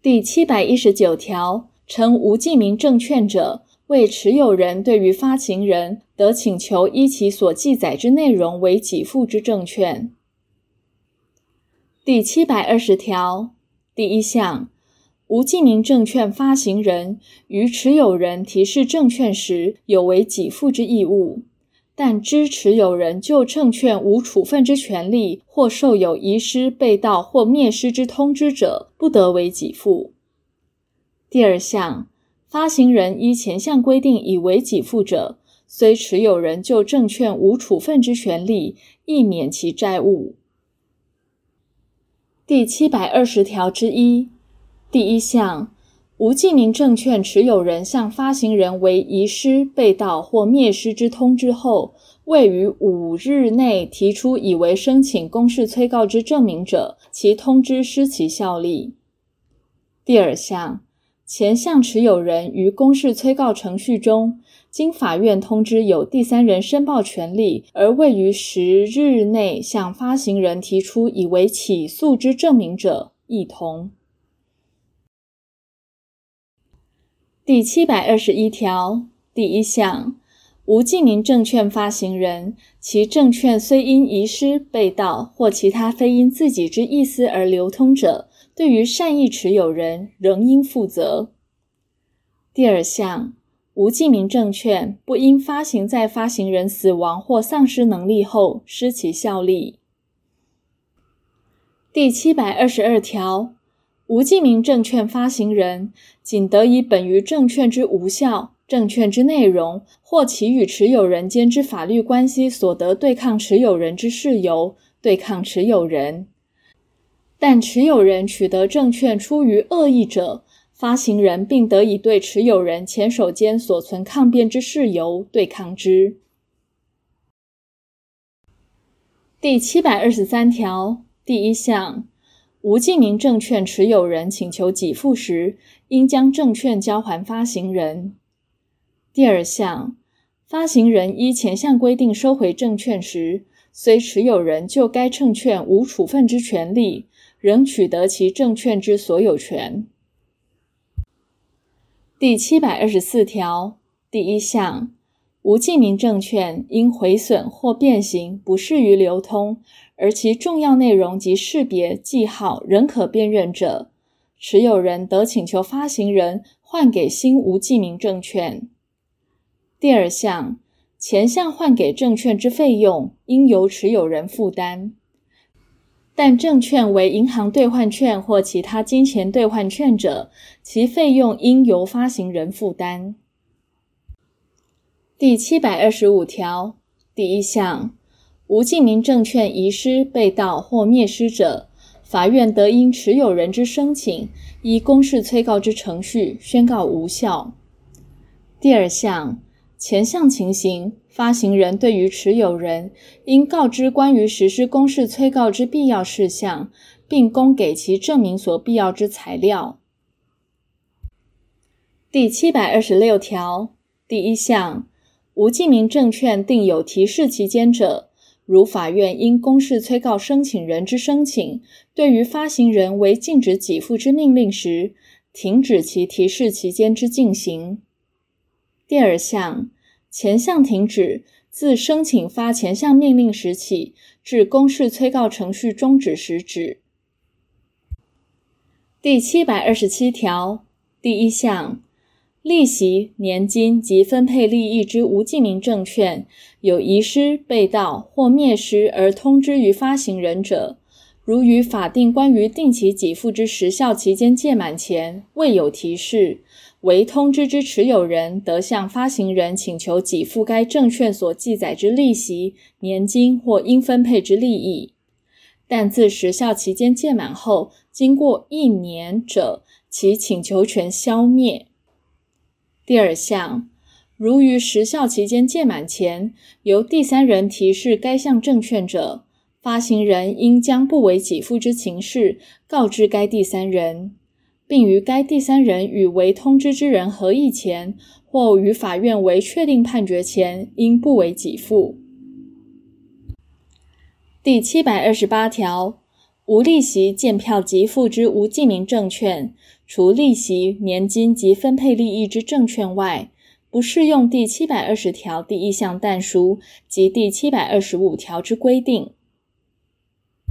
第七百一十九条，称无记名证券者，为持有人对于发行人得请求依其所记载之内容为给付之证券。第七百二十条第一项，无记名证券发行人于持有人提示证券时，有为给付之义务。但知持有人就证券无处分之权利，或受有遗失、被盗或灭失之通知者，不得为给付。第二项，发行人依前项规定以为给付者，虽持有人就证券无处分之权利，亦免其债务。第七百二十条之一第一项。无记名证券持有人向发行人为遗失、被盗或灭失之通知后，未于五日内提出以为申请公示催告之证明者，其通知失其效力。第二项，前项持有人于公示催告程序中，经法院通知有第三人申报权利，而未于十日内向发行人提出以为起诉之证明者，亦同。第七百二十一条第一项，无记名证券发行人，其证券虽因遗失、被盗或其他非因自己之意思而流通者，对于善意持有人仍应负责。第二项，无记名证券不因发行在发行人死亡或丧失能力后失其效力。第七百二十二条。无记名证券发行人，仅得以本于证券之无效、证券之内容或其与持有人间之法律关系所得对抗持有人之事由，对抗持有人。但持有人取得证券出于恶意者，发行人并得以对持有人前手间所存抗辩之事由对抗之。第七百二十三条第一项。无记名证券持有人请求给付时，应将证券交还发行人。第二项，发行人依前项规定收回证券时，虽持有人就该证券无处分之权利，仍取得其证券之所有权。第七百二十四条第一项。无记名证券因毁损或变形不适于流通，而其重要内容及识别记号仍可辨认者，持有人得请求发行人换给新无记名证券。第二项，前项换给证券之费用应由持有人负担，但证券为银行兑换券或其他金钱兑换券者，其费用应由发行人负担。第七百二十五条第一项，无记名证券遗失、被盗或灭失者，法院得因持有人之申请，依公示催告之程序宣告无效。第二项，前项情形，发行人对于持有人应告知关于实施公示催告之必要事项，并供给其证明所必要之材料。第七百二十六条第一项。无记名证券定有提示期间者，如法院因公示催告申请人之申请，对于发行人为禁止给付之命令时，停止其提示期间之进行。第二项，前项停止，自申请发前项命令时起，至公示催告程序终止时止。第七百二十七条第一项。利息、年金及分配利益之无记名证券，有遗失、被盗或灭失而通知于发行人者，如于法定关于定期给付之时效期间届满前未有提示，为通知之持有人得向发行人请求给付该证券所记载之利息、年金或应分配之利益，但自时效期间届满后，经过一年者，其请求权消灭。第二项，如于时效期间届满前，由第三人提示该项证券者，发行人应将不为给付之情事告知该第三人，并于该第三人与为通知之人合意前，或于法院为确定判决前，应不为给付。第七百二十八条。无利息见票即付之无记名证券，除利息、年金及分配利益之证券外，不适用第七百二十条第一项但书及第七百二十五条之规定。